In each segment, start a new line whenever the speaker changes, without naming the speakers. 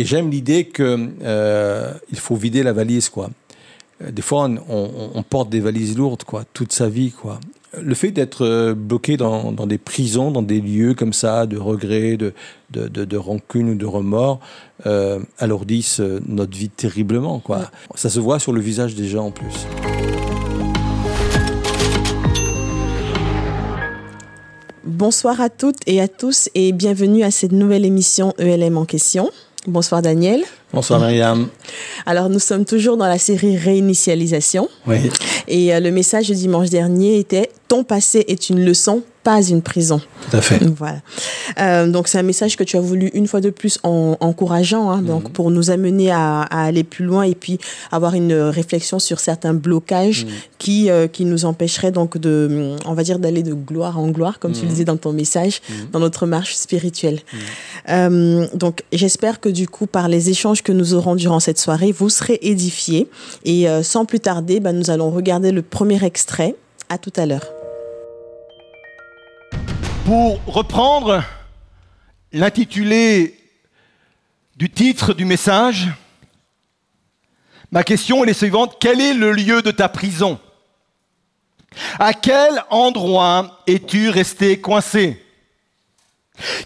et j'aime l'idée que euh, il faut vider la valise, quoi. Euh, Des fois, on, on, porte des valises lourdes, quoi, toute sa vie, quoi. Le fait d'être euh, bloqué dans, dans, des prisons, dans des lieux comme ça, de regrets, de, de, de, de rancune ou de remords, euh, alourdissent notre vie terriblement, quoi. Ça se voit sur le visage des gens en plus.
Bonsoir à toutes et à tous et bienvenue à cette nouvelle émission ELM en question. Bonsoir Daniel.
Bonsoir Myriam.
Alors nous sommes toujours dans la série Réinitialisation.
Oui.
Et euh, le message du dimanche dernier était Ton passé est une leçon, pas une prison.
Tout à fait.
Voilà. Euh, donc c'est un message que tu as voulu une fois de plus en, encourageant, hein, donc mm -hmm. pour nous amener à, à, aller plus loin et puis avoir une réflexion sur certains blocages mm -hmm. qui euh, qui nous empêcheraient donc de, on va dire d'aller de gloire en gloire, comme mm -hmm. tu le disais dans ton message, dans notre marche spirituelle. Donc j'espère que du coup par les échanges que nous aurons durant cette soirée, vous serez édifiés et euh, sans plus tarder, ben, nous allons regarder le premier extrait. À tout à l'heure.
Pour reprendre l'intitulé du titre du message, ma question est la suivante. Quel est le lieu de ta prison? À quel endroit es-tu resté coincé?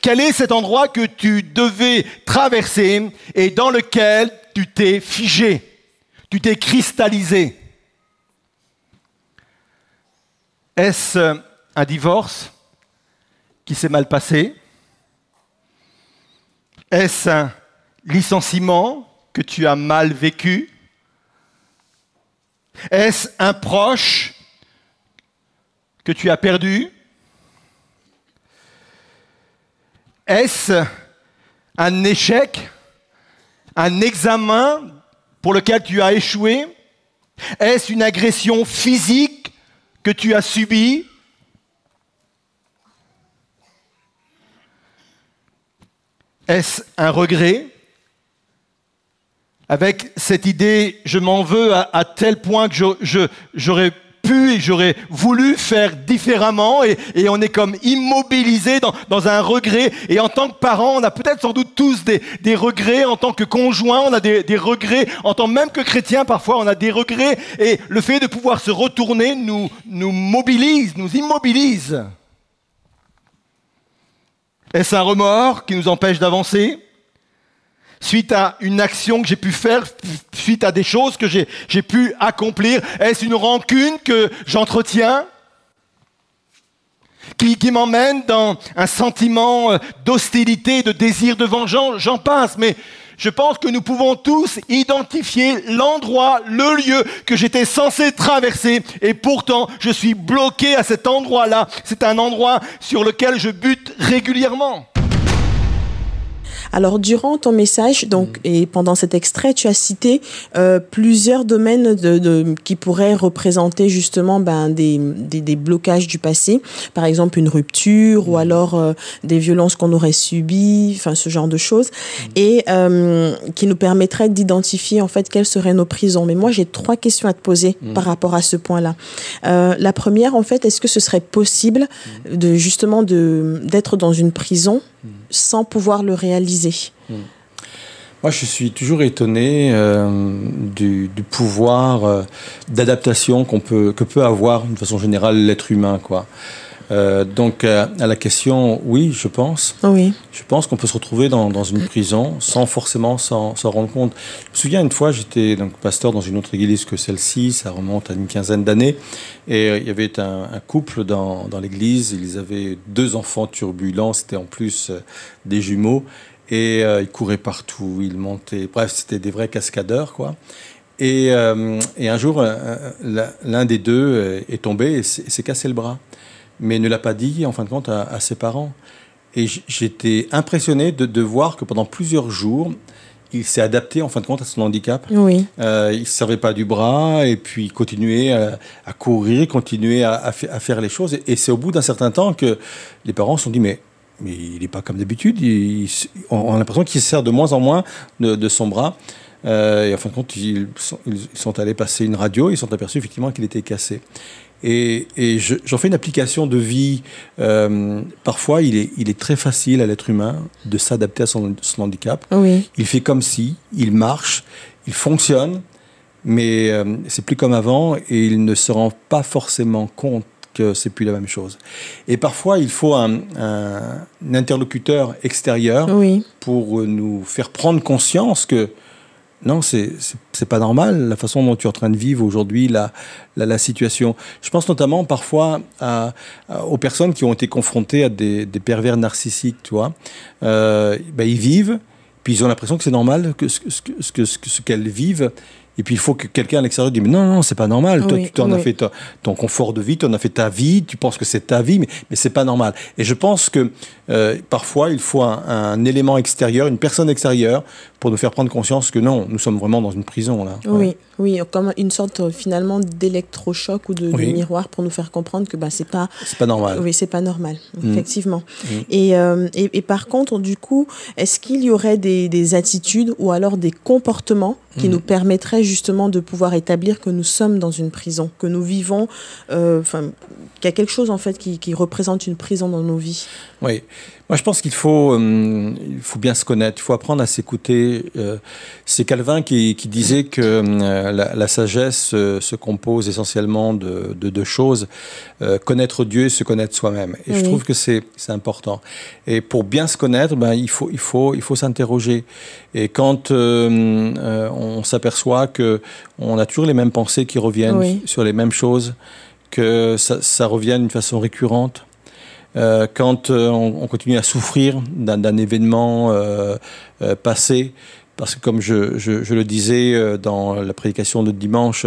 Quel est cet endroit que tu devais traverser et dans lequel tu t'es figé, tu t'es cristallisé. Est-ce un divorce qui s'est mal passé? Est-ce un licenciement que tu as mal vécu? Est-ce un proche que tu as perdu? Est-ce un échec Un examen pour lequel tu as échoué? Est-ce une agression physique que tu as subie? Est-ce un regret? Avec cette idée, je m'en veux à, tel point que j'aurais pu et j'aurais voulu faire différemment et, on est comme immobilisé dans, un regret. Et en tant que parent, on a peut-être sans doute tous des, regrets. En tant que conjoint, on a des, regrets. En tant même que chrétien, parfois, on a des regrets. Et le fait de pouvoir se retourner nous, nous mobilise, nous immobilise. Est-ce un remords qui nous empêche d'avancer? Suite à une action que j'ai pu faire, suite à des choses que j'ai pu accomplir Est-ce une rancune que j'entretiens qui, qui m'emmène dans un sentiment d'hostilité, de désir de vengeance? J'en passe, mais je pense que nous pouvons tous identifier l'endroit, le lieu que j'étais censé traverser et pourtant je suis bloqué à cet endroit-là. C'est un endroit sur lequel je bute régulièrement.
Alors, durant ton message, donc, et pendant cet extrait, tu as cité euh, plusieurs domaines de, de, qui pourraient représenter justement ben, des, des, des, blocages du passé. Par exemple, une rupture ou alors euh, des violences qu'on aurait subies, enfin, ce genre de choses. Et euh, qui nous permettraient d'identifier, en fait, quelles seraient nos prisons. Mais moi, j'ai trois questions à te poser mmh. par rapport à ce point-là. Euh, la première, en fait, est-ce que ce serait possible de, justement, d'être dans une prison sans pouvoir le réaliser.
Moi, je suis toujours étonné euh, du, pouvoir euh, d'adaptation que peut avoir, de façon générale, l'être humain, quoi. Euh, donc, à la question, oui, je pense.
Oui.
Je pense qu'on peut se retrouver dans, dans une prison sans forcément s'en rendre compte. Je me souviens une fois, j'étais donc pasteur dans une autre église que celle-ci, ça remonte à une quinzaine d'années, et euh, il y avait un, un couple dans, dans l'église, ils avaient deux enfants turbulents, c'était en plus euh, des jumeaux, et euh, ils couraient partout, ils montaient, bref, c'était des vrais cascadeurs, quoi. Et, euh, et un jour, l'un des deux est tombé et s'est cassé le bras mais ne l'a pas dit en fin de compte à, à ses parents. Et j'étais impressionné de, de, voir que pendant plusieurs jours, il s'est adapté en fin de compte à son handicap.
Oui.
Euh, il ne servait pas du bras et puis continuait à, à courir, continuait à, à, à, faire les choses. Et, et c'est au bout d'un certain temps que les parents se sont dit mais mais il n'est pas comme d'habitude. On a l'impression qu'il se sert de moins en moins de, de son bras. Euh, et en fin de compte, ils sont, ils sont allés passer une radio. Ils sont aperçus effectivement qu'il était cassé. Et, et j'en fais une application de vie. Euh, parfois, il est, il est très facile à l'être humain de s'adapter à son, son handicap.
Oui.
Il fait comme si, il marche, il fonctionne, mais euh, c'est plus comme avant et il ne se rend pas forcément compte que c'est plus la même chose. Et parfois, il faut un, un, interlocuteur extérieur
oui.
pour nous faire prendre conscience que non, c'est pas normal la façon dont tu es en train de vivre aujourd'hui la, la, la situation. Je pense notamment parfois à, à, aux personnes qui ont été confrontées à des, des pervers narcissiques, tu vois. Euh, ben, ils vivent, puis ils ont l'impression que c'est normal que ce, ce, ce, ce, ce qu'elles vivent et puis il faut que quelqu'un à l'extérieur dise mais non non c'est pas normal. Oui, Toi tu t'en oui. as fait ton confort de vie, tu en as fait ta vie, tu penses que c'est ta vie, mais mais c'est pas normal. Et je pense que euh, parfois il faut un, un, élément extérieur, une personne extérieure pour nous faire prendre conscience que non, nous sommes vraiment dans une prison là.
Oui, ouais. oui, comme une sorte euh, finalement d'électrochoc ou de, oui. de, miroir pour nous faire comprendre que bah c'est pas
c'est pas normal.
Oui, c'est pas normal, mmh. effectivement. Mmh. Et, euh, et, et par contre, du coup, est-ce qu'il y aurait des, des attitudes ou alors des comportements qui mmh. nous permettraient justement de pouvoir établir que nous sommes dans une prison, que nous vivons, euh, enfin, qu'il y a quelque chose en fait qui, qui, représente une prison dans nos vies?
Oui, moi je pense qu'il faut, euh, il faut bien se connaître, il faut apprendre à s'écouter. Euh, C'est Calvin qui, qui, disait que euh, la, la, sagesse se compose essentiellement de, de deux choses connaître Dieu et se connaître soi-même. Et oui. je trouve que c'est important. Et pour bien se connaître, ben, il faut, il faut, il faut s'interroger. Et quand on s'aperçoit que on a toujours les mêmes pensées qui reviennent oui. sur les mêmes choses, que ça, ça revient d'une façon récurrente, euh, quand euh, on, on, continue à souffrir d'un événement euh, passé, parce que comme je, je, je, le disais dans la prédication de dimanche,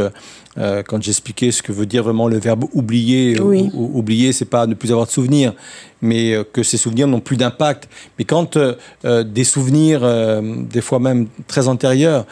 quand j'expliquais ce que veut dire vraiment le verbe oublier,
oui.
ou, oublier, c'est pas ne plus avoir de souvenirs, mais que ces souvenirs n'ont plus d'impact. Mais quand euh, des souvenirs, des fois même très antérieurs,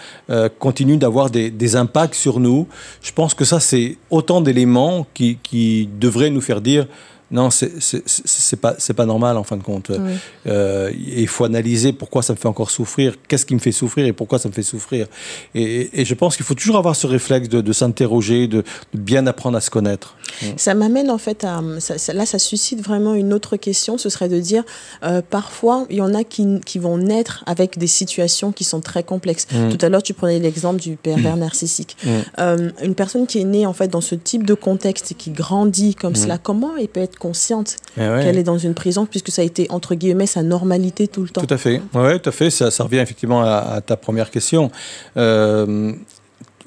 continuent d'avoir des, des, impacts sur nous, je pense que ça c'est autant d'éléments qui, qui devraient nous faire dire non, c'est pas, pas normal en fin de compte. Oui. Euh, il faut analyser pourquoi ça me fait encore souffrir, qu'est-ce qui me fait souffrir et pourquoi ça me fait souffrir. Et, et je pense qu'il faut toujours avoir ce réflexe de, de s'interroger, de, de, bien apprendre à se connaître.
Ça m'amène en fait à. Ça, ça, là, ça suscite vraiment une autre question ce serait de dire euh, parfois, il y en a qui, qui, vont naître avec des situations qui sont très complexes. Mmh. Tout à l'heure, tu prenais l'exemple du pervers mmh. narcissique. Mmh. Euh, une personne qui est née en fait dans ce type de contexte et qui grandit comme cela, comment elle peut être consciente
eh
ouais. qu'elle est dans une prison puisque ça a été entre guillemets sa normalité tout le temps.
Tout à fait. Oui, tout à fait. Ça, ça revient effectivement à, à, ta première question. Euh,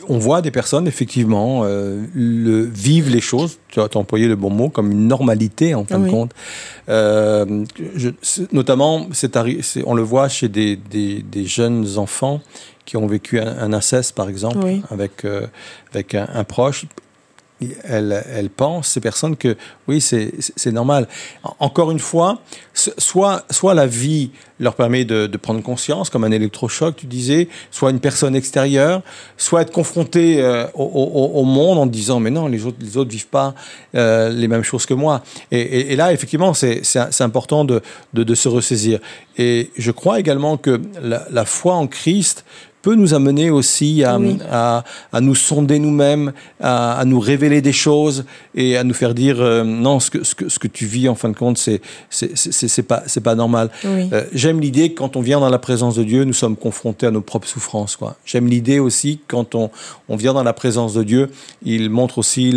on voit des personnes effectivement euh, le, vivent les choses, tu as employé le bon mot, comme une normalité en fin oui. de compte. Euh, je, notamment, on le voit chez des, des, des, jeunes enfants qui ont vécu un, un inceste par exemple
oui.
avec, euh, avec un, un proche elles, elles pensent, ces personnes, que oui, c'est normal. Encore une fois, soit, soit la vie leur permet de, prendre conscience, comme un électrochoc, tu disais, soit une personne extérieure, soit être confronté euh, au, monde en disant, mais non, les autres, les autres vivent pas euh, les mêmes choses que moi. Et, là, effectivement, c'est important de, de, se ressaisir. Et je crois également que la foi en Christ peut nous amener aussi à, oui. à, à, nous sonder nous-mêmes, à, à, nous révéler des choses et à nous faire dire euh, non, ce que, ce, que, ce que tu vis en fin de compte, c'est c'est pas, pas normal.
Oui.
Euh, J'aime l'idée que quand on vient dans la présence de Dieu, nous sommes confrontés à nos propres souffrances. J'aime l'idée aussi que quand on, on vient dans la présence de Dieu, il montre aussi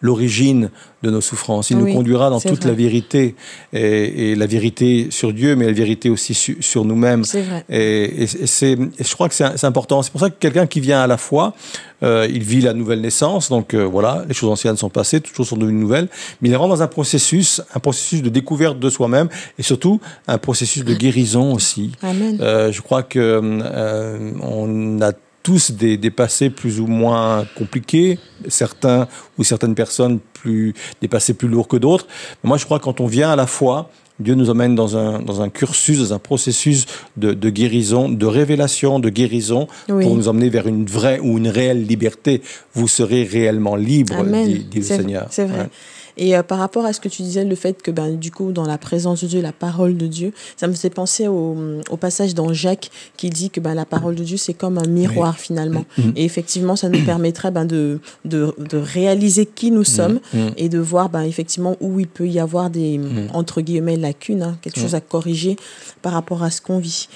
l'origine de nos souffrances. Il oui, nous conduira dans toute vrai. la vérité et, et, la vérité sur Dieu, mais la vérité aussi su, sur nous-mêmes. Et, et, et, je crois que c'est important. C'est pour ça que quelqu'un qui vient à la foi, euh, il vit la nouvelle naissance, donc euh, voilà, les choses anciennes sont passées, toutes choses sont devenues nouvelles, mais il rentre dans un processus, un processus de découverte de soi-même et surtout un processus de guérison aussi.
Amen.
Euh, je crois que euh, on a tous des, des, passés plus ou moins compliqués, certains ou certaines personnes plus des passés plus lourds que d'autres. Moi, je crois que quand on vient à la foi, Dieu nous emmène dans un, dans un cursus, dans un processus de, de guérison, de révélation, de guérison, oui. pour nous emmener vers une vraie ou une réelle liberté. Vous serez réellement libre, dit, dit, le Seigneur.
C'est vrai. Ouais. Et euh, par rapport à ce que tu disais, le fait que ben, du coup, dans la présence de Dieu, la parole de Dieu, ça me fait penser au, au passage dans Jacques qui dit que ben, la parole de Dieu, c'est comme un miroir finalement.
Mm.
Et effectivement, ça nous permettrait ben, de, de, de réaliser qui nous sommes
Mm.
et de voir ben, effectivement où il peut y avoir des, entre guillemets, lacunes, hein, quelque chose à corriger par rapport à ce qu'on vit.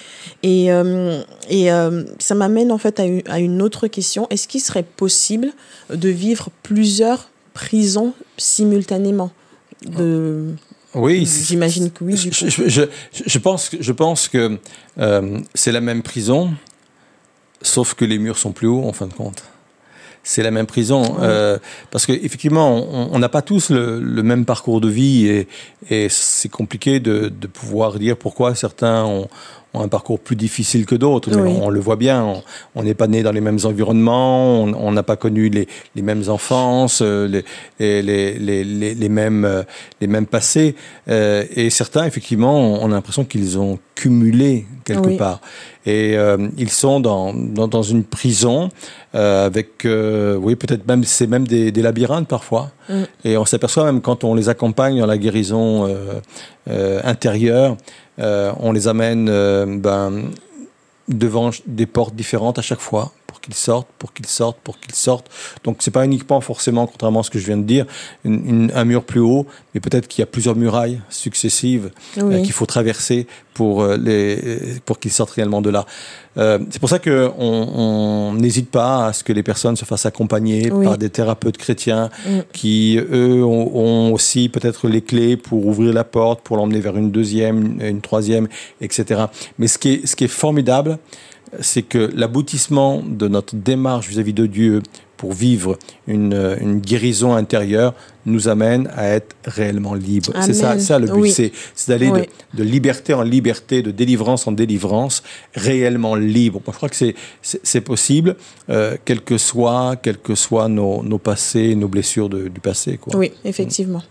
Et, euh, et euh, ça m'amène en fait à une, à une autre question. Est-ce qu'il serait possible de vivre plusieurs prisons simultanément de...
Oui,
J'imagine que oui,
je, je- pense que, je pense que euh, c'est la même prison, sauf que les murs sont plus hauts en fin de compte. C'est la même prison euh, parce qu'effectivement, on on n'a pas tous le, le même parcours de vie et, et c'est compliqué de, de pouvoir dire pourquoi certains ont, ont un parcours plus difficile que d'autres.
Oui.
On, le voit bien, on- n'est pas né dans les mêmes environnements, on n'a pas connu les, les mêmes enfances, euh, les, les, les, les, les- les mêmes, euh, les mêmes passés. Euh, et certains, effectivement, on a l'impression qu'ils ont cumulé quelque
Oui.
part. Et euh, ils sont dans, dans, dans une prison euh, avec, oui, peut-être même, c'est même des, des labyrinthes parfois.
Mm.
Et on s'aperçoit même quand on les accompagne dans la guérison intérieure, on les amène euh, ben, devant des portes différentes à chaque fois pour qu'ils sortent, pour qu'ils sortent, pour qu'ils sortent. Donc c'est pas uniquement forcément, contrairement à ce que je viens de dire, une- une- un mur plus haut, mais peut-être qu'il y a plusieurs murailles successives euh, qu'il faut traverser pour euh, les pour qu'ils sortent réellement de là. Euh, c'est pour ça que on on n'hésite pas à ce que les personnes se fassent accompagner
Oui.
par des thérapeutes chrétiens
Mm.
qui eux ont, ont aussi peut-être les clés pour ouvrir la porte, pour l'emmener vers une deuxième, une troisième, etc. Mais ce qui est ce qui est formidable, c'est que l'aboutissement de notre démarche vis-à-vis de Dieu pour vivre une, une guérison intérieure nous amène à être réellement libre. C'est ça, le but,
Oui.
c'est d'aller
Oui.
de, de liberté en liberté, de délivrance en délivrance, réellement libre. Je crois que c'est possible, euh, quel que soit, quels que soient nos, nos passés, nos blessures de- du passé. Quoi.
Oui, effectivement.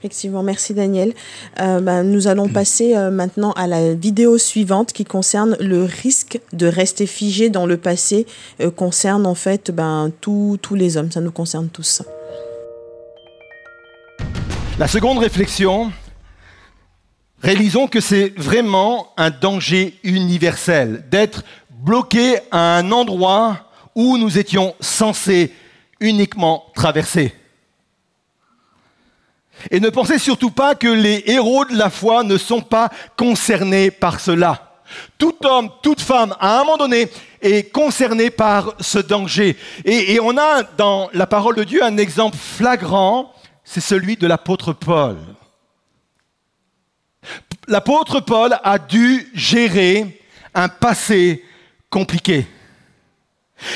Effectivement, merci Daniel. Euh, ben, nous allons passer euh, maintenant à la vidéo suivante qui concerne le risque de rester figé dans le passé, euh, concerne en fait ben, tous les hommes, ça nous concerne tous.
La seconde réflexion, réalisons que c'est vraiment un danger universel d'être bloqué à un endroit où nous étions censés uniquement traverser. Et ne pensez surtout pas que les héros de la foi ne sont pas concernés par cela. Tout homme, toute femme, à un moment donné, est concerné par ce danger. Et, et on a dans la parole de Dieu un exemple flagrant, c'est celui de l'apôtre Paul. L'apôtre Paul a dû gérer un passé compliqué.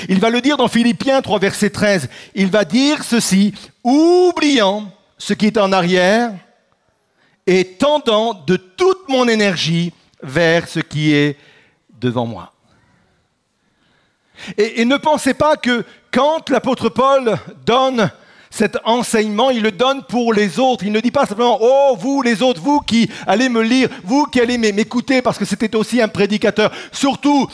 Il va le dire dans Philippiens 3, verset 13. Il va dire ceci, oubliant ce qui est en arrière et tendant de toute mon énergie vers ce qui est devant moi. Et, et ne pensez pas que quand l'apôtre Paul donne cet enseignement, il le donne pour les autres. Il ne dit pas simplement, oh, vous les autres, vous qui allez me lire, vous qui allez m'écouter, parce que c'était aussi un prédicateur. Surtout,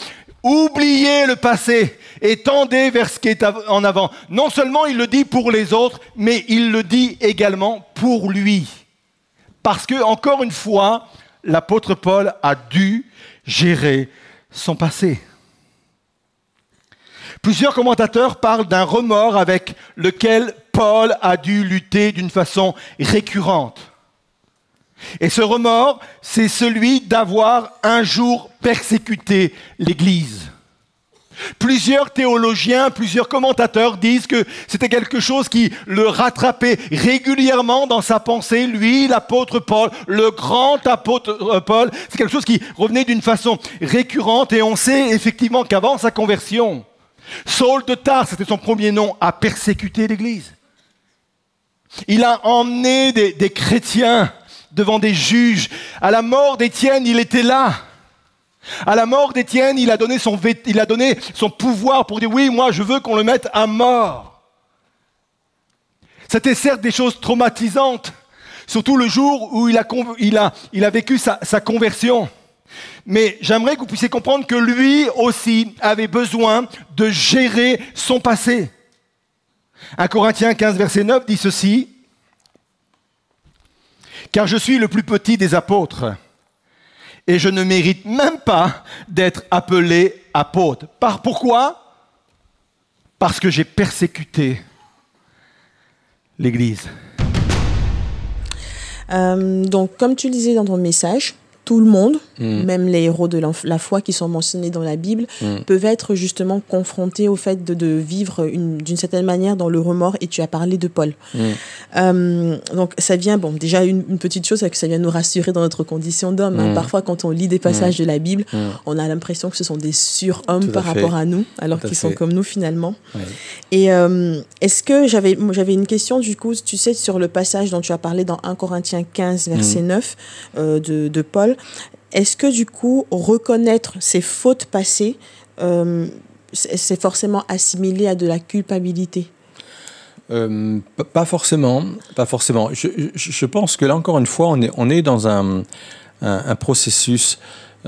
oubliez le passé et tendez vers ce qui est en avant. Non seulement il le dit pour les autres, mais il le dit également pour lui. Parce que, encore une fois, l'apôtre Paul a dû gérer son passé. Plusieurs commentateurs parlent d'un remords avec lequel Paul a dû lutter d'une façon récurrente. Et ce remords, c'est celui d'avoir un jour persécuté l'Église. Plusieurs théologiens, plusieurs commentateurs disent que c'était quelque chose qui le rattrapait régulièrement dans sa pensée. Lui, l'apôtre Paul, le grand apôtre euh, Paul, c'est quelque chose qui revenait d'une façon récurrente. Et on sait effectivement qu'avant sa conversion, Saul de Tarse, c'était son premier nom, a persécuté l'Église. Il a emmené des, des chrétiens devant des juges. À la mort d'Étienne, il était là. À la mort d'Étienne, il, a donné son il a donné son pouvoir pour dire oui, moi je veux qu'on le mette à mort. C'était certes des choses traumatisantes, surtout le jour où il a, il a, il a vécu sa, sa conversion. Mais j'aimerais que vous puissiez comprendre que lui aussi avait besoin de gérer son passé. 1 Corinthiens 15, verset 9 dit ceci. car je suis le plus petit des apôtres. Et je ne mérite même pas d'être appelé apôtre. Par pourquoi? Parce que j'ai persécuté l'Église.
Euh, donc, comme tu le disais dans ton message, tout le monde, mm. même les héros de la foi qui sont mentionnés dans la Bible, mm. peuvent être justement confrontés au fait de, vivre d'une certaine manière dans le remords. Et tu as parlé de Paul. Mm. Euh, donc ça vient, bon, déjà une, petite chose, c'est que ça vient nous rassurer dans notre condition d'homme. Hein. Parfois, quand on lit des passages de la Bible, on a l'impression que ce sont des surhommes par rapport à nous, alors qu'ils sont comme nous finalement. Et euh, est-ce que j'avais j'avais une question du coup, tu sais, sur le passage dont tu as parlé dans 1 Corinthiens 15, verset 9 euh, de, de Paul. Est-ce que du coup, reconnaître ses fautes passées, euh, c'est forcément assimilé à de la culpabilité?
Euh, pas forcément, pas forcément. Je, pense que là encore une fois, on est, on est dans un, un processus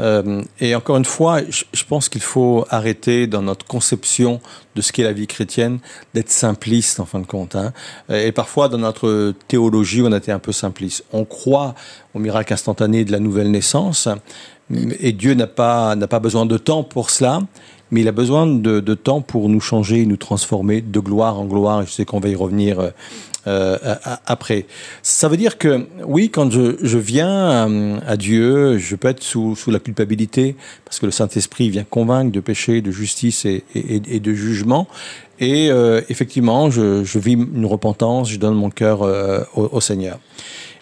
euh, et encore une fois, je, pense qu'il faut arrêter dans notre conception de ce qu'est la vie chrétienne d'être simpliste en fin de compte. Hein. Et parfois, dans notre théologie, on a été un peu simpliste. On croit au miracle instantané de la nouvelle naissance, et Dieu n'a pas, n'a pas besoin de temps pour cela mais il a besoin de, de, temps pour nous changer, nous transformer de gloire en gloire. Je sais qu'on va y revenir euh, après. Ça veut dire que oui, quand je, viens euh, à, Dieu, je peux être sous, sous, la culpabilité parce que le Saint-Esprit vient convaincre de péché, de justice et, de jugement. Et euh, effectivement, je, vis une repentance, je donne mon cœur au, Seigneur.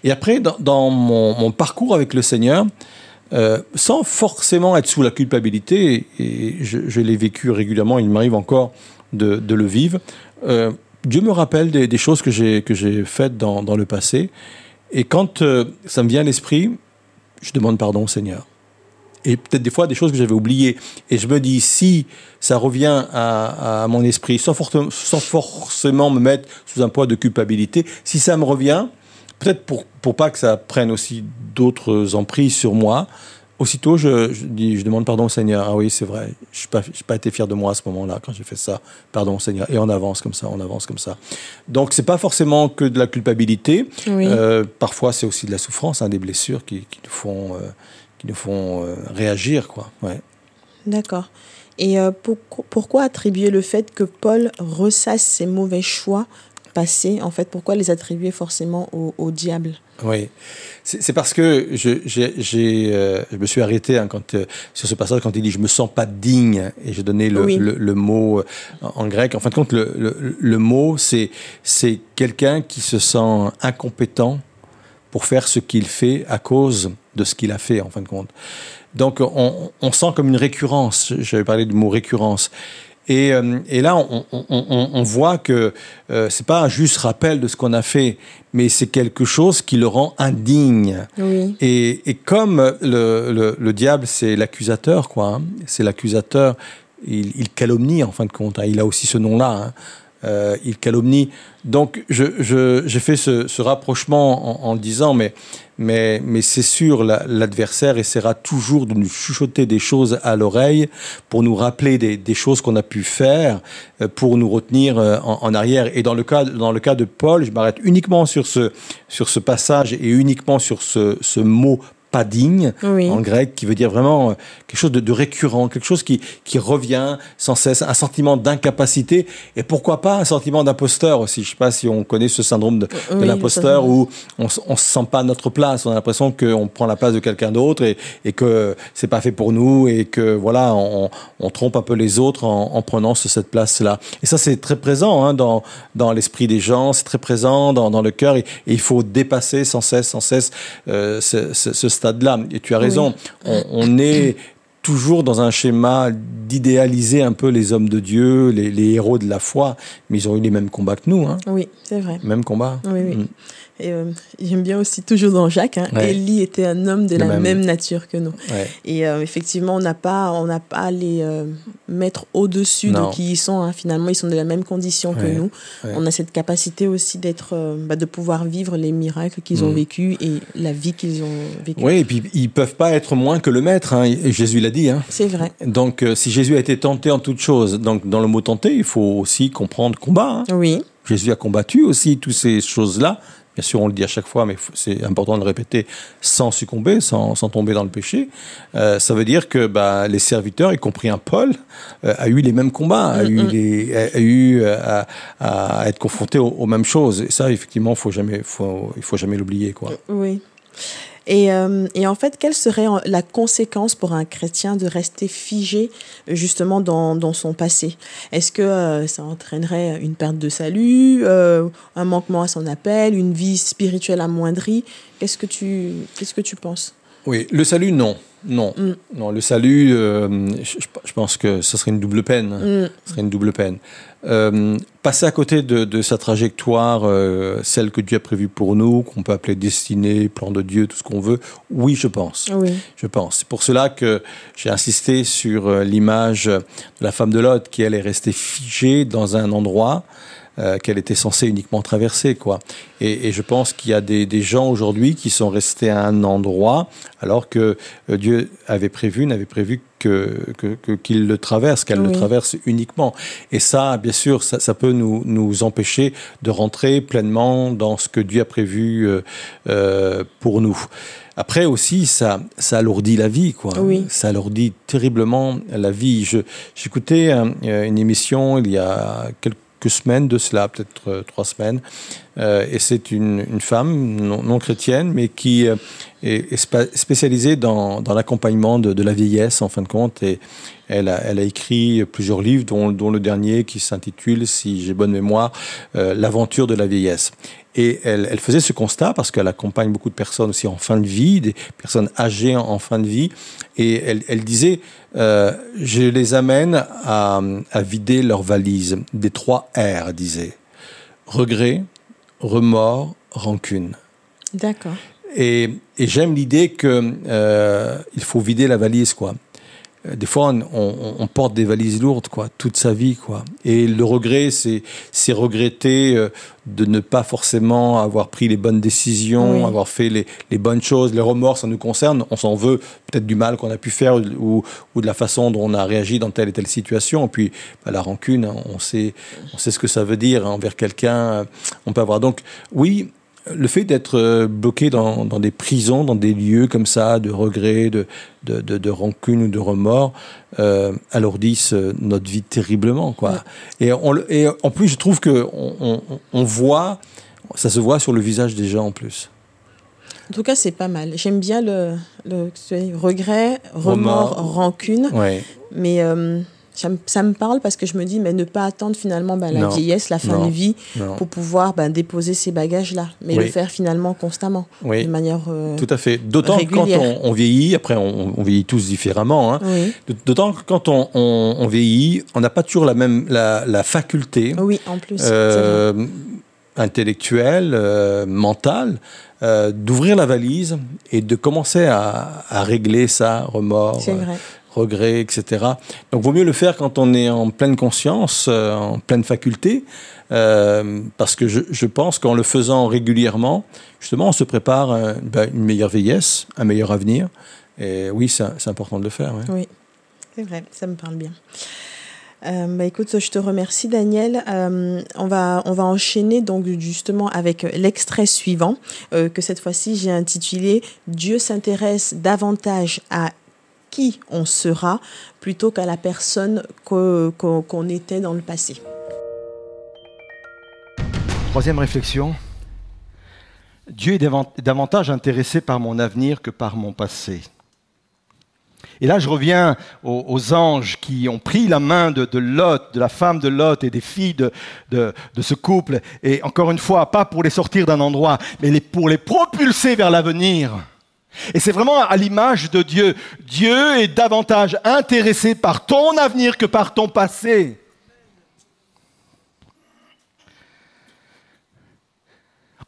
Et après, dans, mon, parcours avec le Seigneur, sans forcément être sous la culpabilité, et je, l'ai vécu régulièrement, il m'arrive encore de, le vivre, Dieu me rappelle des, choses que j'ai que j'ai faites dans, dans, le passé, et quand euh, ça me vient à l'esprit, je demande pardon au Seigneur. Et peut-être des fois des choses que j'avais oubliées. Et je me dis, si ça revient à, à mon esprit, sans, for sans, forcément me mettre sous un poids de culpabilité, si ça me revient, peut-être pour, pour pas que ça prenne aussi d'autres emprises sur moi, aussitôt, je, je, dis, je demande pardon au Seigneur. Ah oui, c'est vrai, je n'ai pas, pas, été fier de moi à ce moment-là quand j'ai fait ça. Pardon Seigneur. Et on avance comme ça, on avance comme ça. Donc, c'est pas forcément que de la culpabilité. Oui. Euh, parfois, c'est aussi de la souffrance, hein, des blessures qui, qui nous font, euh, qui nous font euh, réagir. Quoi. Ouais.
D'accord. Et pour, pourquoi attribuer le fait que Paul ressasse ses mauvais choix En fait, pourquoi les attribuer forcément au, au diable?
Oui, c'est parce que je, euh, je me suis arrêté hein, quand, euh, sur ce passage quand il dit je me sens pas digne et j'ai donné le, oui. le, le, mot euh, en grec. En fin de compte, le, le, le mot c'est c'est quelqu'un qui se sent incompétent pour faire ce qu'il fait à cause de ce qu'il a fait en fin de compte. Donc on, on sent comme une récurrence. J'avais parlé du mot récurrence. Et, euh, et là, on, on, on, voit que euh, c'est pas un juste rappel de ce qu'on a fait, mais c'est quelque chose qui le rend indigne.
Oui.
Et, et, comme le, le, le diable, c'est l'accusateur, quoi. Hein, c'est l'accusateur. Il, il, calomnie en fin de compte. Hein, il a aussi ce nom-là. Hein, euh, il calomnie. Donc, j'ai fait ce, ce rapprochement en, disant, mais, mais, mais c'est sûr, l'adversaire la, essaiera toujours de nous chuchoter des choses à l'oreille pour nous rappeler des, des choses qu'on a pu faire, euh, pour nous retenir euh, en, en, arrière. Et dans le cas, dans le cas de Paul, je m'arrête uniquement sur ce, sur ce passage et uniquement sur ce, ce mot pas digne
oui.
en grec qui veut dire vraiment quelque chose de, de récurrent quelque chose qui, qui revient sans cesse un sentiment d'incapacité et pourquoi pas un sentiment d'imposteur aussi. Je sais pas si on connaît ce syndrome de, de oui, l'imposteur où on, on se sent pas à notre place on a l'impression qu'on prend la place de quelqu'un d'autre et, et que c'est pas fait pour nous et que voilà on, on trompe un peu les autres en, en prenant cette place là et ça c'est très présent hein, dans, dans l'esprit des gens c'est très présent dans, dans le cœur et, et, il faut dépasser sans cesse sans cesse euh, ce, ce, ce stade-là. Et tu as raison, oui. on, on, est toujours dans un schéma d'idéaliser un peu les hommes de Dieu, les, les, héros de la foi, mais ils ont eu les mêmes combats que nous. Hein.
Oui, c'est vrai.
Même combat.
Oui, oui. Mmh. Et euh, j'aime bien aussi toujours dans Jacques. Hein, ouais. Élie était un homme de, la même. même. nature que nous.
Ouais.
Et euh, effectivement, on n'a pas, on n'a pas les euh, mettre au-dessus de qui ils sont. Hein. Finalement, ils sont de la même condition ouais. que nous. On a cette capacité aussi d'être, euh, bah, de pouvoir vivre les miracles qu'ils mmh. ont vécus et la vie qu'ils ont vécue.
Oui, et puis ils peuvent pas être moins que le maître. Hein. Jésus l'a dit. Hein.
C'est vrai.
Donc, si Jésus a été tenté en toute chose, donc dans le mot tenté, il faut aussi comprendre combat.
Oui
Jésus a combattu aussi toutes ces choses-là. Bien sûr, on le dit à chaque fois, mais c'est important de le répéter sans succomber, sans, tomber dans le péché. Euh, ça veut dire que bah, les serviteurs, y compris un Paul, euh, a eu les mêmes combats, a, eu, les, a, eu euh, à, être confronté aux, mêmes choses. Et ça, effectivement, faut jamais, faut, il faut jamais l'oublier, quoi.
Oui. Et, euh, et, en fait, quelle serait la conséquence pour un chrétien de rester figé justement dans, dans son passé? Est-ce que euh, ça entraînerait une perte de salut, euh, un manquement à son appel, une vie spirituelle amoindrie? Qu'est-ce qu'est-ce que tu penses?
Oui, le salut, non. Non, mm. non, le salut, je, pense que ce serait une double peine. Mm. Ce serait une double peine. Euh, passer à côté de, sa trajectoire, euh, celle que Dieu a prévue pour nous, qu'on peut appeler destinée, plan de Dieu, tout ce qu'on veut, oui, je pense.
Oui.
Je pense. C'est pour cela que j'ai insisté sur euh, l'image de la femme de Lot, qui elle est restée figée dans un endroit euh, qu'elle était censée uniquement traverser. Quoi. Et, je pense qu'il y a des, gens aujourd'hui qui sont restés à un endroit alors que euh, Dieu avait prévu, n'avait prévu que, qu'il le traverse, qu'elle le traverse uniquement. Et ça, bien sûr, ça, peut nous, nous, empêcher de rentrer pleinement dans ce que Dieu a prévu euh, pour nous. Après aussi, ça, ça alourdit la vie, quoi. Ça alourdit terriblement la vie. j'écoutais une émission il y a quelques quelques semaines de cela, peut-être euh, trois semaines. Euh, et c'est une, femme non, chrétienne, mais qui euh, est, spécialisée dans, dans l'accompagnement de, de, la vieillesse, en fin de compte. Et elle a, elle a écrit plusieurs livres, dont, dont le dernier qui s'intitule, si j'ai bonne mémoire, L'aventure de la vieillesse. Et elle, elle, faisait ce constat parce qu'elle accompagne beaucoup de personnes aussi en fin de vie, des personnes âgées en, en fin de vie. Et elle, elle disait, euh, je les amène à, vider leurs valises des trois R, disait. Regret, remords, rancune.
D'accord.
Et, j'aime l'idée qu'il euh, faut vider la valise, quoi. Euh, des fois, on, porte des valises lourdes, quoi, toute sa vie, quoi. Et le regret, c'est, c'est regretter euh, de ne pas forcément avoir pris les bonnes décisions, avoir fait les, les, bonnes choses. Les remords, ça nous concerne. On s'en veut peut-être du mal qu'on a pu faire ou, ou, de la façon dont on a réagi dans telle et telle situation. Et puis, bah, la rancune, on sait, on sait ce que ça veut dire hein, envers quelqu'un. Euh, on peut avoir. Donc, oui, le fait d'être euh, bloqué dans, des prisons, dans des lieux comme ça, de regrets, de, de, rancune ou de remords, euh, alourdissent euh, notre vie terriblement. Quoi. Et, en plus, je trouve que on, voit, ça se voit sur le visage des gens en plus.
En tout cas, c'est pas mal. J'aime bien le, le regret, remords, rancune. Mais ça me, parle parce que je me dis, mais ne pas attendre finalement ben, la vieillesse, la fin de vie, pour pouvoir ben, déposer ces bagages-là, mais le faire finalement constamment, de manière. Euh,
Tout à fait. D'autant quand on, vieillit, après on, vieillit tous différemment, hein, d'autant que quand on, vieillit, on n'a pas toujours la même la, faculté.
Oui, en plus.
Euh, intellectuelle, euh, mentale, d'ouvrir la valise et de commencer à, à régler ça, remords, regrets, etc. Donc, vaut mieux le faire quand on est en pleine conscience, euh, en pleine faculté, euh, parce que je, pense qu'en le faisant régulièrement, justement, on se prépare euh, ben, une meilleure vieillesse, un meilleur avenir. Et oui, c'est important de le faire.
Oui, c'est vrai, ça me parle bien. bah écoute, je te remercie Daniel. on, va, on va enchaîner donc justement avec l'extrait suivant que cette fois-ci j'ai intitulé Dieu s'intéresse davantage à qui on sera plutôt qu'à la personne qu'on était dans le passé.
Troisième réflexion. Dieu est davantage intéressé par mon avenir que par mon passé. Et là, je reviens aux, anges qui ont pris la main de, Lot, de la femme de Lot et des filles de, de, ce couple. Et encore une fois, pas pour les sortir d'un endroit, mais pour les propulser vers l'avenir. Et c'est vraiment à l'image de Dieu. Dieu est davantage intéressé par ton avenir que par ton passé.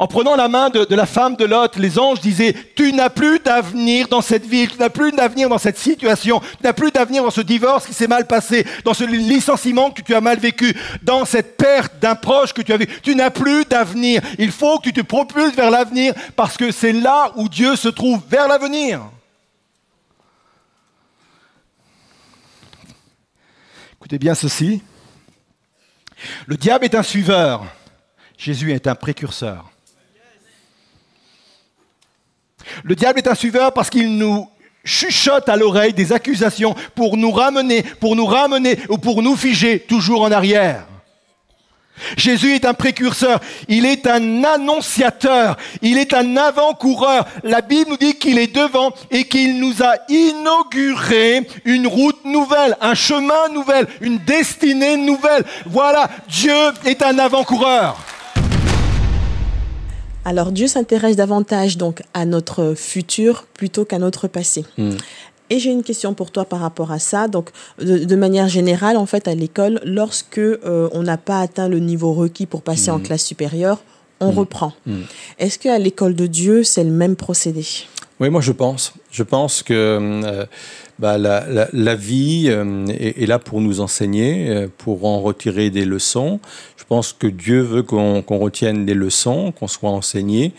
En prenant la main de, la femme de Lot, les anges disaient, tu n'as plus d'avenir dans cette ville, tu n'as plus d'avenir dans cette situation, tu n'as plus d'avenir dans ce divorce qui s'est mal passé, dans ce licenciement que tu as mal vécu, dans cette perte d'un proche que tu as vécu. Tu n'as plus d'avenir. Il faut que tu te propulses vers l'avenir parce que c'est là où Dieu se trouve, vers l'avenir. Écoutez bien ceci. Le diable est un suiveur. Jésus est un précurseur. Le diable est un suiveur parce qu'il nous chuchote à l'oreille des accusations pour nous ramener, pour nous ramener ou pour nous figer toujours en arrière. Jésus est un précurseur, il est un annonciateur, il est un avant-coureur. La Bible nous dit qu'il est devant et qu'il nous a inauguré une route nouvelle, un chemin nouvel, une destinée nouvelle. Voilà, Dieu est un avant-coureur.
Alors Dieu s'intéresse davantage donc à notre futur plutôt qu'à notre passé.
Hmm.
Et j'ai une question pour toi par rapport à ça. Donc, de, manière générale, en fait, à l'école, lorsque euh, on n'a pas atteint le niveau requis pour passer en
Hmm.
classe supérieure, on
Hmm.
reprend. Est-ce qu'à l'école de Dieu, c'est le même procédé?
Oui, moi je pense. Je pense que euh, bah, la, la- la vie euh, est, est là pour nous enseigner, euh, pour en retirer des leçons. Je pense que Dieu veut qu'on retienne des leçons, qu'on soit enseigné.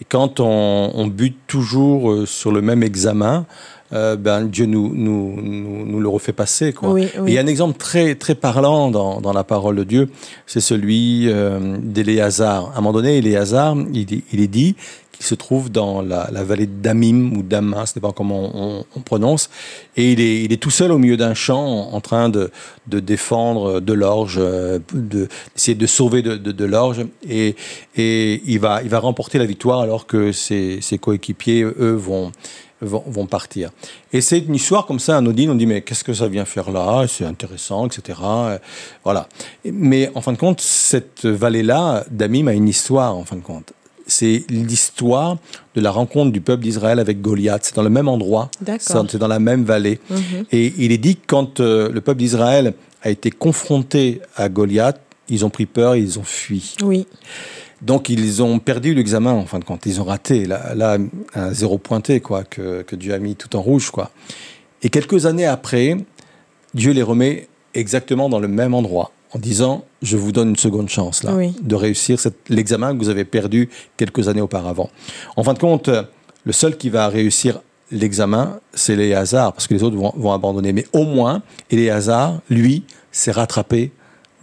Et quand on, on bute toujours euh, sur le même examen, euh, ben, Dieu nous, nous, nous, nous le refait passer. Quoi.
Oui,
Et
oui.
il y a un exemple très, très parlant dans, dans la parole de Dieu, c'est celui euh, d'Éléazar. À un moment donné, Éléazar, il est dit qu'il se trouve dans la, vallée d'Amim ou d'Amma, ce n'est pas comment on, on prononce, et il est, tout seul au milieu d'un champ en, train de, de défendre de l'orge, euh, de- d'essayer de, sauver de, de, de l'orge, et, il, va, remporter la victoire alors que ses, coéquipiers, eux, vont, vont, partir. Et c'est une histoire comme ça, anodine, on dit mais qu'est-ce que ça vient faire là? C'est intéressant, etc. Voilà. Mais en fin de compte, cette vallée-là, d'Amim, a une histoire, en fin de compte. C'est l'histoire de la rencontre du peuple d'Israël avec Goliath. C'est dans le même endroit, c'est dans la même vallée.
Mhm.
Et il est dit que quand euh, le peuple d'Israël a été confronté à Goliath, ils ont pris peur et ils ont fui.
Oui.
Donc ils ont perdu l'examen en fin de compte. Ils ont raté. Là, là un zéro pointé quoi que, que Dieu a mis tout en rouge quoi. Et quelques années après, Dieu les remet exactement dans le même endroit en disant je vous donne une seconde chance là
Oui.
de réussir l'examen que vous avez perdu quelques années auparavant. En fin de compte, le seul qui va réussir l'examen, c'est Léazar, parce que les autres vont, vont abandonner. Mais au moins, Léazar, lui, s'est rattrapé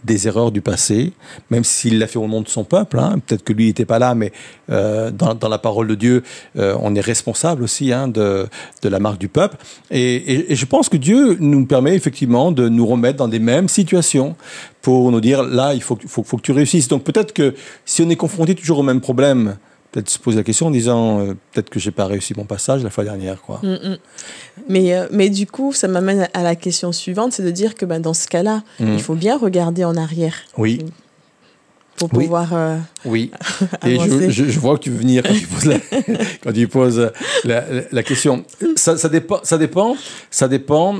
des erreurs du passé, même s'il l'a fait au nom de son peuple. hein. Peut-être que lui n'était pas là, mais euh, dans, dans la parole de Dieu, euh, on est responsable aussi hein, de, de la marque du peuple. Et, et- je pense que Dieu nous permet effectivement de nous remettre dans des mêmes situations pour nous dire, là, il faut, faut, faut que tu réussisses. Donc peut-être que si on est confronté toujours au même problème, peut-être se poser la question en disant, euh, peut-être que j'ai pas réussi mon passage la fois dernière. Quoi.
Mm, mm. Mais, euh, mais du coup, ça m'amène à la question suivante, c'est de dire que ben, dans ce cas-là,
Mm.
il faut bien regarder en arrière
Oui,
pour
Oui.
pouvoir... euh,
oui. Et je,
Avancer.
je- je vois que tu veux venir quand tu poses la, quand tu poses la, la- la question. Ça, ça, dépend, ça, dépend, ça dépend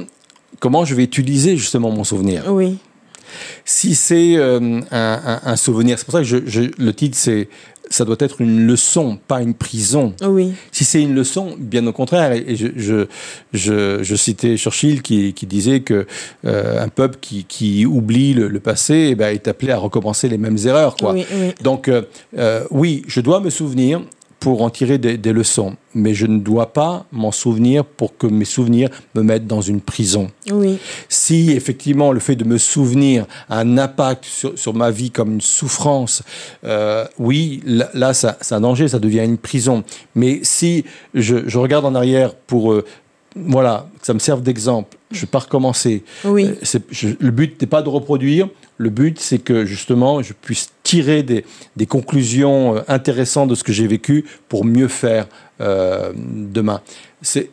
comment je vais utiliser justement mon souvenir.
Oui,
Si c'est un, un- un souvenir, c'est pour ça que je, je- le titre c'est ça doit être une leçon, pas une prison.
oui,
Si c'est une leçon, bien au contraire, et je, je, je, je citais Churchill qui, qui disait que euh, un peuple qui, qui oublie le, le passé eh ben, est appelé à recommencer les mêmes erreurs. Quoi.
oui, oui.
Donc euh, euh, oui, je dois me souvenir pour en tirer des, des leçons, mais je ne dois pas m'en souvenir pour que mes souvenirs me mettent dans une prison.
oui.
Si effectivement le fait de me souvenir a un impact sur, sur ma vie comme une souffrance, euh, oui, là, là, ça, c'est un danger, ça devient une prison. Mais si je, je regarde en arrière pour, euh, voilà, que ça me serve d'exemple, je ne vais pas recommencer.
Oui.
Euh, je- le but n'est pas de reproduire, le but c'est que justement je puisse tirer des, des conclusions euh, intéressantes de ce que j'ai vécu pour mieux faire euh, demain. C'est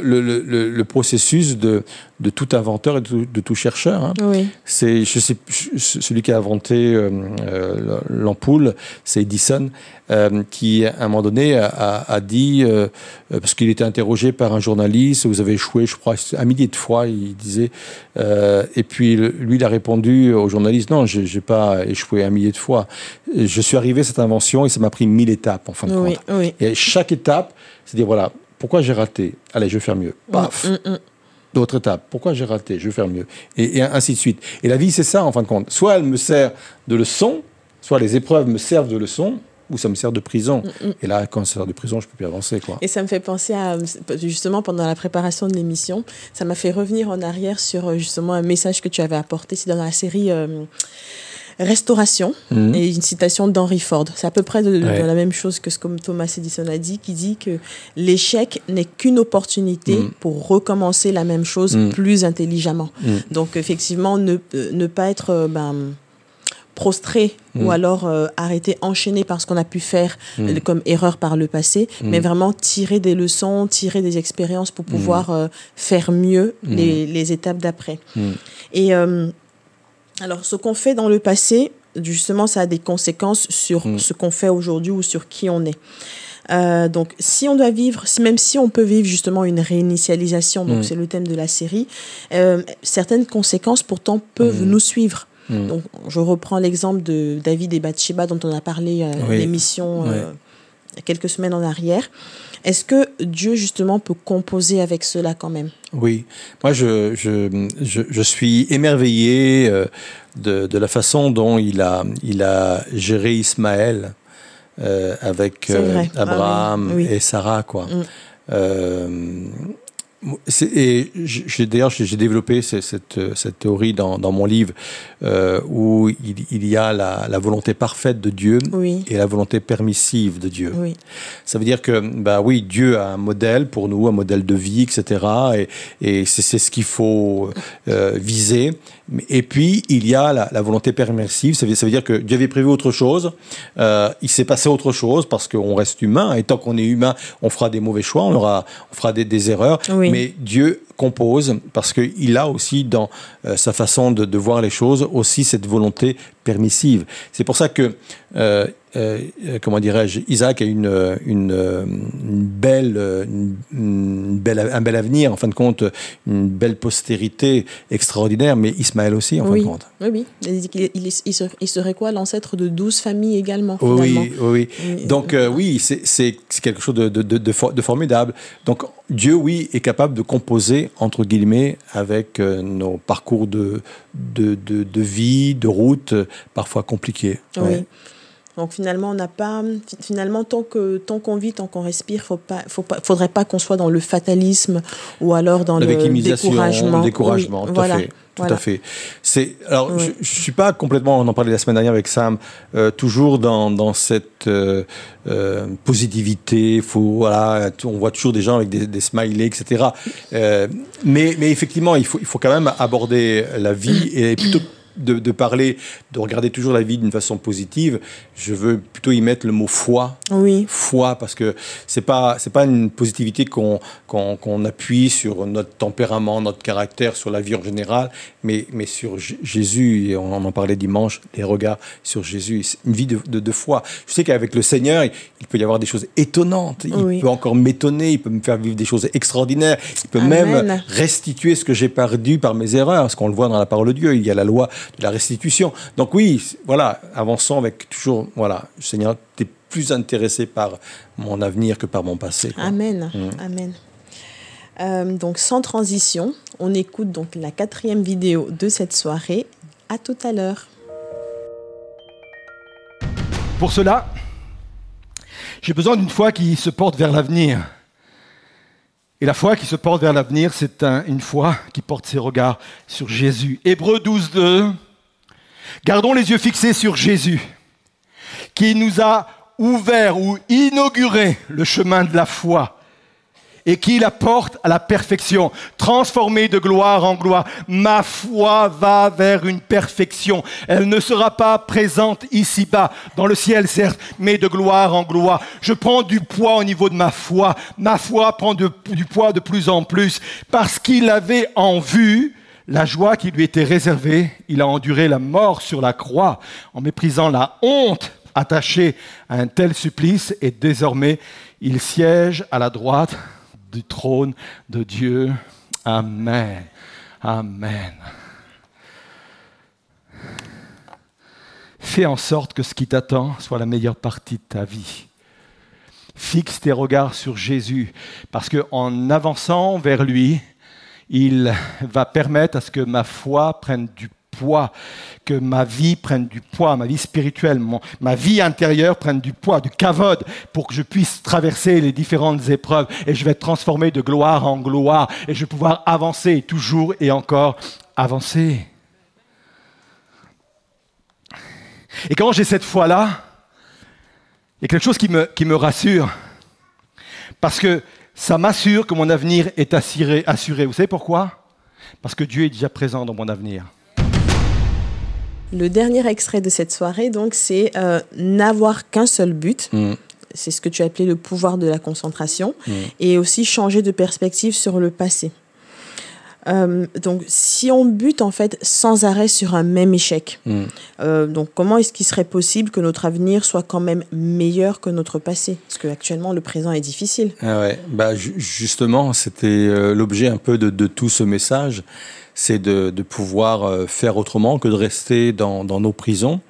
le, le- le- le processus de, de tout inventeur et de tout, de tout chercheur. hein.
Oui,
C'est, celui qui a inventé euh, euh, l'ampoule, c'est Edison, qui à un moment donné a, a- dit, parce qu'il était interrogé par un journaliste, vous avez échoué, je crois, un millier de fois, il disait, et puis lui il a répondu au journaliste, non, j'ai j'ai pas échoué un millier de fois, je suis arrivé à cette invention et ça m'a pris mille étapes en fin de
oui,
compte.
oui.
Et chaque étape, c'est dire voilà, pourquoi j'ai raté? Allez, je vais faire mieux. Paf
Mm, mm.
D'autres étapes. Pourquoi j'ai raté? Je vais faire mieux. Et, et ainsi de suite. Et la vie, c'est ça, en fin de compte. Soit elle me sert de leçon, soit les épreuves me servent de leçon, ou ça me sert de prison.
Mm,
Et là, quand ça sert de prison, je peux plus avancer. Quoi.
Et ça me fait penser à, justement, pendant la préparation de l'émission, ça m'a fait revenir en arrière sur euh, justement un message que tu avais apporté. C'est dans la série euh, restauration
Mhm.
et une citation d'Henry Ford. C'est à peu près de, de
Ouais.
la même chose que ce que Thomas Edison a dit, qui dit que l'échec n'est qu'une opportunité pour recommencer la même chose plus intelligemment. Donc effectivement, ne, euh, ne pas être ben, prostré
Mhm.
ou alors euh, arrêté, enchaîné par ce qu'on a pu faire
Mhm.
euh, comme erreur par le passé,
Mhm.
mais vraiment tirer des leçons, tirer des expériences pour pouvoir euh, faire mieux les, les étapes d'après. Et euh, alors, ce qu'on fait dans le passé, justement, ça a des conséquences sur
Mm.
ce qu'on fait aujourd'hui ou sur qui on est. Euh, donc, si on doit vivre, si, même si on peut vivre justement une réinitialisation, donc
Mm.
c'est le thème de la série, euh, certaines conséquences pourtant peuvent
Mm.
nous suivre.
Mm.
Donc, je reprends l'exemple de David et Bathsheba dont on a parlé à
Oui.
l'émission euh, quelques semaines en arrière. Est-ce que Dieu justement peut composer avec cela quand même?
Oui, moi je, je, je, je suis émerveillé euh, de, de la façon dont il a, il a géré Ismaël euh, avec euh.
Ah oui,
Abraham et Sarah. Quoi.
Mm.
Et d'ailleurs j'ai développé ce- cette, cette théorie dans, dans mon livre euh, où il, il y a la, la volonté parfaite de Dieu
Oui,
et la volonté permissive de Dieu.
oui,
Ça veut dire que, bah oui, Dieu a un modèle pour nous, un modèle de vie, etc. Et, c'est ce qu'il faut euh, viser. Et puis, il y a la, la volonté permissive. Ça veut, ça veut dire que Dieu avait prévu autre chose. Euh, il s'est passé autre chose parce qu'on reste humain. Et tant qu'on est humain, on fera des mauvais choix, on, aura, on fera des, des erreurs.
Oui.
Mais Dieu compose parce qu'il a aussi dans euh, sa façon de, de voir les choses aussi cette volonté permissive. C'est pour ça que, euh, euh, comment dirais-je, Isaac a une, une, une belle, une, une belle, un bel avenir, en fin de compte, une belle postérité extraordinaire, mais Ismaël aussi, en fin de compte.
oui, oui. Il, serait, il serait quoi l'ancêtre de 12 familles également finalement
Oui, oui. Donc oui, c'est c'est- quelque chose de, de, de, de for- de formidable. Donc Dieu, oui, est capable de composer, entre guillemets, avec euh, nos parcours de, de, vie, de route, euh, parfois compliqués.
Oui.
Ouais.
Donc finalement, on n'a pas. fi- Finalement, tant que tant qu'on vit, tant qu'on respire, faut pas, faut pas, faudrait pas qu'on soit dans le fatalisme ou alors dans
La
le découragement.
découragement,
Oui,
tout
voilà.
à fait. Tout
Voilà.
à fait. C'est alors
Oui.
je, je suis pas complètement. On en parlait la semaine dernière avec Sam. euh, toujours dans dans cette euh, euh, positivité. Faut voilà. On voit toujours des gens avec des, des smileys, etc. Mais mais effectivement, il faut il faut quand même aborder la vie et plutôt de, de parler, de regarder toujours la vie d'une façon positive, je veux plutôt y mettre le mot foi
Oui,
foi parce que c'est pas c'est pas une positivité qu'on appuie sur notre tempérament, notre caractère, sur la vie en général, mais mais sur J- Jésus et on en parlait dimanche, les regards sur Jésus, une vie de, de, de foi. Je sais qu'avec le Seigneur, il, il peut y avoir des choses étonnantes, il
Oui.
peut encore m'étonner, il peut me faire vivre des choses extraordinaires, il peut
Amen.
même restituer ce que j'ai perdu par mes erreurs, parce qu'on le voit dans la parole de Dieu, il y a la loi de la restitution. Donc oui, voilà, avançons avec toujours, voilà, Seigneur, tu es plus intéressé par mon avenir que par mon passé. quoi.
Amen.
Mm.
Amen. Euh, donc sans transition, on écoute donc la quatrième vidéo de cette soirée. À tout à l'heure.
Pour cela, j'ai besoin d'une foi qui se porte vers l'avenir. Et la foi qui se porte vers l'avenir, c'est un- une foi qui porte ses regards sur Jésus. Hébreu 12, 2. Gardons les yeux fixés sur Jésus, qui nous a ouvert ou inauguré le chemin de la foi et qui la porte à la perfection, transformée de gloire en gloire. Ma foi va vers une perfection. Elle ne sera pas présente ici-bas, dans le ciel certes, mais de gloire en gloire. Je prends du poids au niveau de ma foi. Ma foi prend du poids de plus en plus parce qu'il avait en vue la joie qui lui était réservée. Il a enduré la mort sur la croix en méprisant la honte attachée à un tel supplice et désormais il siège à la droite du trône de Dieu. Amen. Amen. Fais en sorte que ce qui t'attend soit la meilleure partie de ta vie. Fixe tes regards sur Jésus, parce qu'en avançant vers lui, il va permettre à ce que ma foi prenne du que ma vie prenne du poids, ma vie spirituelle, mon- ma vie intérieure prenne du poids, du cavode, pour que je puisse traverser les différentes épreuves. Et je vais être transformé de gloire en gloire, et je vais pouvoir avancer toujours et encore avancer. Et quand j'ai cette foi-là, il y a quelque chose qui me, qui me rassure. Parce que ça m'assure que mon avenir est assuré. Vous savez pourquoi? Parce que Dieu est déjà présent dans mon avenir.
Le dernier extrait de cette soirée, donc, c'est euh, n'avoir qu'un seul but.
Mm.
C'est ce que tu as appelé le pouvoir de la concentration.
Mm.
Et aussi changer de perspective sur le passé. Euh, donc, si on bute en fait sans arrêt sur un même échec,
Mm.
euh, donc comment est-ce qu'il serait possible que notre avenir soit quand même meilleur que notre passé? Parce qu'actuellement, le présent est difficile.
Ah ouais. bah, ju- justement, c'était euh, l'objet un peu de, de tout ce message, c'est de, de pouvoir faire autrement que de rester dans, dans nos prisons,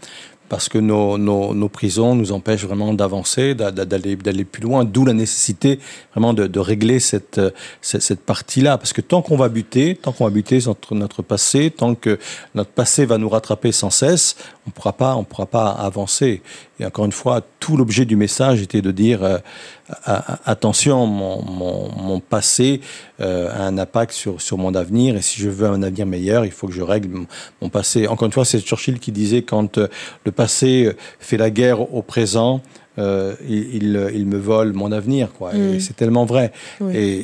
parce que nos, nos, prisons nous empêchent vraiment d'avancer, d'a- d'a- d'aller d'aller plus loin, d'où la nécessité vraiment de, régler cette, euh, cette, cette partie-là, parce que tant qu'on va buter, tant qu'on va buter notre, notre passé, tant que notre passé va nous rattraper sans cesse, on pourra pas, on pourra pas avancer. Et encore une fois, tout l'objet du message était de dire euh, attention, mon, mon, mon passé euh, a un impact sur, sur mon avenir, et si je veux un avenir meilleur, il faut que je règle mon, mon passé. Encore une fois, c'est Churchill qui disait quand euh, le passé fait la guerre au présent, euh, il, il, il me vole mon avenir, quoi. Et
Mm.
c'est tellement vrai.
Oui.
Et,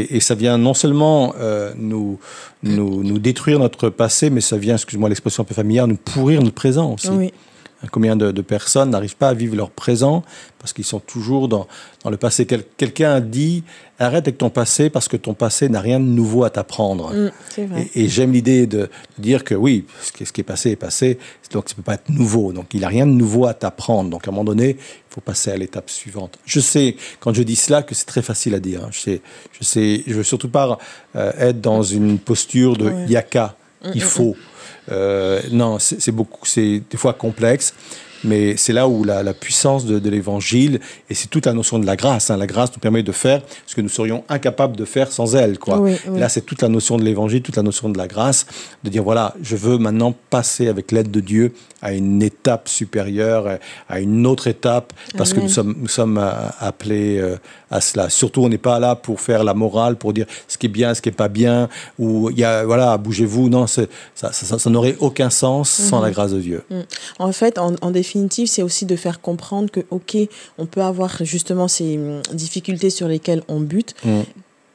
et, et ça vient non seulement euh, nous, nous, nous détruire notre passé, mais ça vient, excuse-moi l'expression un peu familière, nous pourrir notre présent aussi.
Oui.
Combien de, de personnes n'arrivent pas à vivre leur présent parce qu'ils sont toujours dans, dans le passé? Quel- Quelqu'un a dit arrête avec ton passé parce que ton passé n'a rien de nouveau à t'apprendre.
Mm.
Et, et j'aime l'idée de, de dire que oui, ce qui, ce qui est passé est passé, donc ça peut pas être nouveau. Donc il n'a rien de nouveau à t'apprendre. Donc à un moment donné, il faut passer à l'étape suivante. Je sais, quand je dis cela, que c'est très facile à dire. hein. Je sais, je sais, je veux surtout pas euh, être dans une posture de
Ouais.
yaka. Il faut. Euh, non, c'est beaucoup, c'est des fois complexe. Mais c'est là où la, la puissance de, de l'évangile, et c'est toute la notion de la grâce. hein. La grâce nous permet de faire ce que nous serions incapables de faire sans elle. Quoi.
Oui,
Et
oui.
Là, c'est toute la notion de l'évangile, toute la notion de la grâce, de dire voilà, je veux maintenant passer avec l'aide de Dieu à une étape supérieure, à une autre étape, parce que nous sommes, nous sommes euh, appelés euh, à cela. Surtout, on n'est pas là pour faire la morale, pour dire ce qui est bien, ce qui est pas bien, ou il y a voilà, bougez-vous. Non, ça, ça, ça, ça n'aurait aucun sens sans la grâce de Dieu.
Mm. En fait, en, en définitive, c'est aussi de faire comprendre que, ok, on peut avoir justement ces hum, difficultés sur lesquelles on bute,
Mm.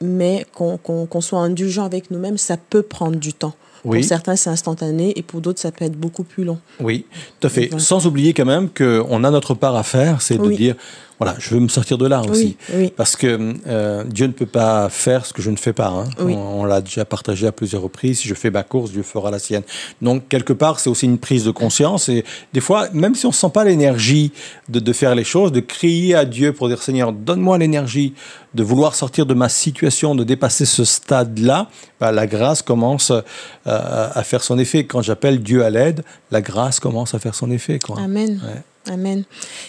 mais qu'on soit indulgent avec nous-mêmes, ça peut prendre du temps.
Oui.
Pour certains, c'est instantané et pour d'autres, ça peut être beaucoup plus long.
Oui, tout à fait.
Voilà.
Sans oublier quand même qu'on a notre part à faire, c'est de dire voilà, je veux me sortir de là aussi.
Oui, oui.
Parce que euh, Dieu ne peut pas faire ce que je ne fais pas. hein.
Oui.
On, on l'a déjà partagé à plusieurs reprises. Si je fais ma course, Dieu fera la sienne. Donc, quelque part, c'est aussi une prise de conscience. Et des fois, même si on ne sent pas l'énergie de, de faire les choses, de crier à Dieu pour dire Seigneur, donne-moi l'énergie de vouloir sortir de ma situation, de dépasser ce stade-là, bah, la grâce commence euh, à faire son effet. Quand j'appelle Dieu à l'aide, la grâce commence à faire son effet. Quoi.
Amen.
Ouais.
Amen.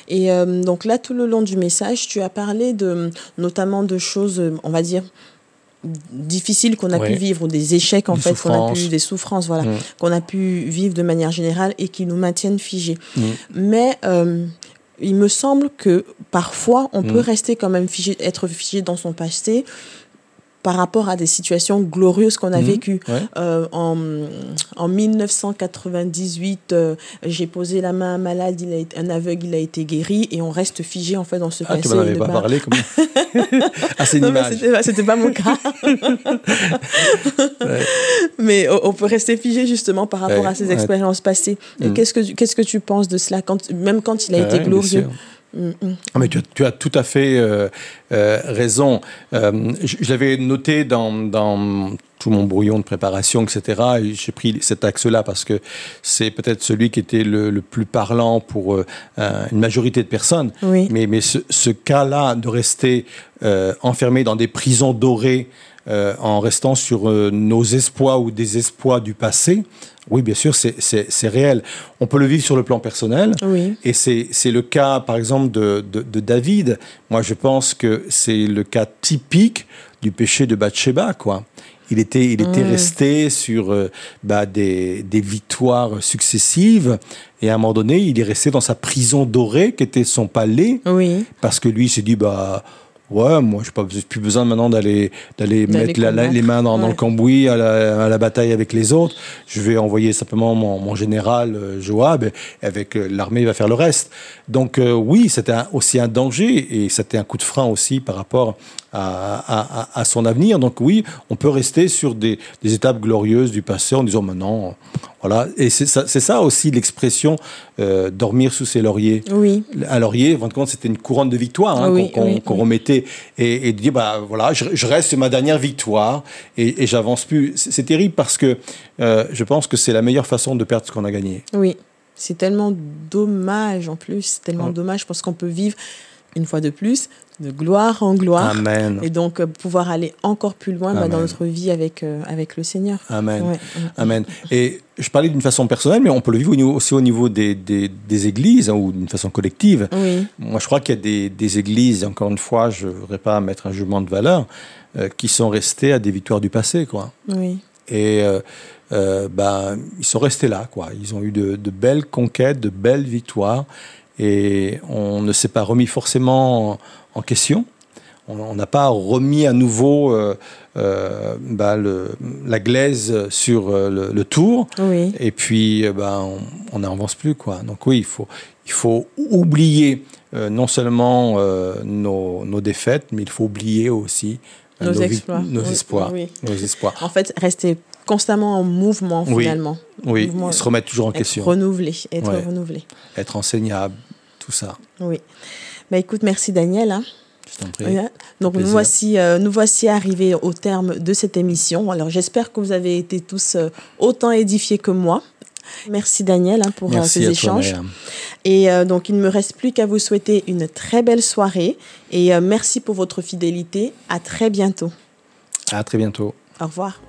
Et euh, donc là, tout le long du message, tu as parlé de, notamment de choses, euh, on va dire, difficiles qu'on a pu vivre, ou des échecs en
Des
fait, qu'on a pu, des souffrances, voilà,
Mm.
qu'on a pu vivre de manière générale et qui nous maintiennent figés.
Mm.
Mais euh, il me semble que parfois, on
Mm.
peut rester quand même figé, être figé dans son passé par rapport à des situations glorieuses qu'on a
Mhm.
vécues.
Ouais.
Euh, en, en 1998, euh, j'ai posé la main à un malade, il a été, un aveugle, il a été guéri, et on reste figé en fait dans ce
Ah,
passé.
tu m'en avais pas parlé comme... ah, c'est une
c'était pas- mon cas.
Ouais.
mais on, on peut rester figé justement par rapport
Ouais,
à ces expériences passées.
Mm.
Qu'est-ce que tu- qu'est-ce que tu penses de cela, quand, même quand il a été glorieux? Mm.
Ah, mais tu as, tu as tout à fait euh, euh, raison. Euh, je je l'avais noté dans, dans tout mon brouillon de préparation, etc. Et J'ai pris cet axe-là parce que c'est peut-être celui qui était le, le plus parlant pour une majorité de personnes.
Oui.
Mais, mais ce, ce cas-là de rester enfermé dans des prisons dorées en restant sur nos espoirs ou des espoirs du passé, oui, bien sûr, c'est- réel. On peut le vivre sur le plan personnel.
Oui.
Et c'est le cas, par exemple, de, de, de David. Moi, je pense que c'est le cas typique du péché de Bathsheba, quoi. Il était, il était
Mm.
resté sur euh, bah, des, des victoires successives. Et à un moment donné, il est resté dans sa prison dorée, qui était son palais,
Oui.
parce que lui, il s'est dit, bah, Ouais, moi, je n'ai plus besoin maintenant d'aller d'aller mettre les mains dans, le cambouis à la, bataille avec les autres. Je vais envoyer simplement mon, général euh, Joab et avec euh, l'armée va faire le reste. Donc euh, oui, c'était aussi un danger et c'était un coup de frein aussi par rapport à, à, son avenir. Donc oui, on peut rester sur des, des étapes glorieuses du passé en disant maintenant, voilà. Et c'est ça, ça, aussi l'expression dormir sous ses lauriers.
Oui.
Un laurier, compte, c'était une couronne de victoire hein, qu'on remettait et, de dire bah voilà, je, reste ma dernière victoire et, et j'avance plus. C'est terrible parce que euh, je pense que c'est la meilleure façon de perdre ce qu'on a gagné.
Oui, c'est tellement dommage en plus, tellement dommage parce qu'on peut vivre une fois de plus de gloire en gloire.
Amen.
Et donc euh, pouvoir aller encore plus loin bah, dans notre vie avec, euh, avec le Seigneur.
Amen. Amen. Et je parlais d'une façon personnelle, mais on peut le vivre aussi au niveau des, des, des églises hein, ou d'une façon collective.
Oui.
Moi, je crois qu'il y a des, des, églises, encore une fois, je ne voudrais pas mettre un jugement de valeur, euh, qui sont restées à des victoires du passé. Quoi.
Oui.
Et ben, ils sont restés là. Quoi. Ils ont eu de, de belles conquêtes, de belles victoires et on ne s'est pas remis forcément en question. On n'a pas remis à nouveau euh, euh, bah, le, la glaise sur euh, le, tour. Et puis, bah, on n'avance plus. Quoi. Donc oui, il faut, il faut oublier non seulement nos, nos, défaites, mais il faut oublier aussi
nos, exploits.
Nos, espoirs, nos espoirs.
En fait, rester constamment en mouvement finalement.
Oui, se remettre toujours en question.
Renouveler, être renouvelé.
Être enseignable, tout ça.
Oui. Bah, écoute, merci Daniel. Hein. Donc nous voici, euh, nous voici arrivés au terme de cette émission. Alors j'espère que vous avez été tous euh, autant édifiés que moi. Merci Daniel hein, pour euh, ces échanges. et donc il ne me reste plus qu'à vous souhaiter une très belle soirée et merci pour votre fidélité. À très bientôt.
À très bientôt.
Au revoir.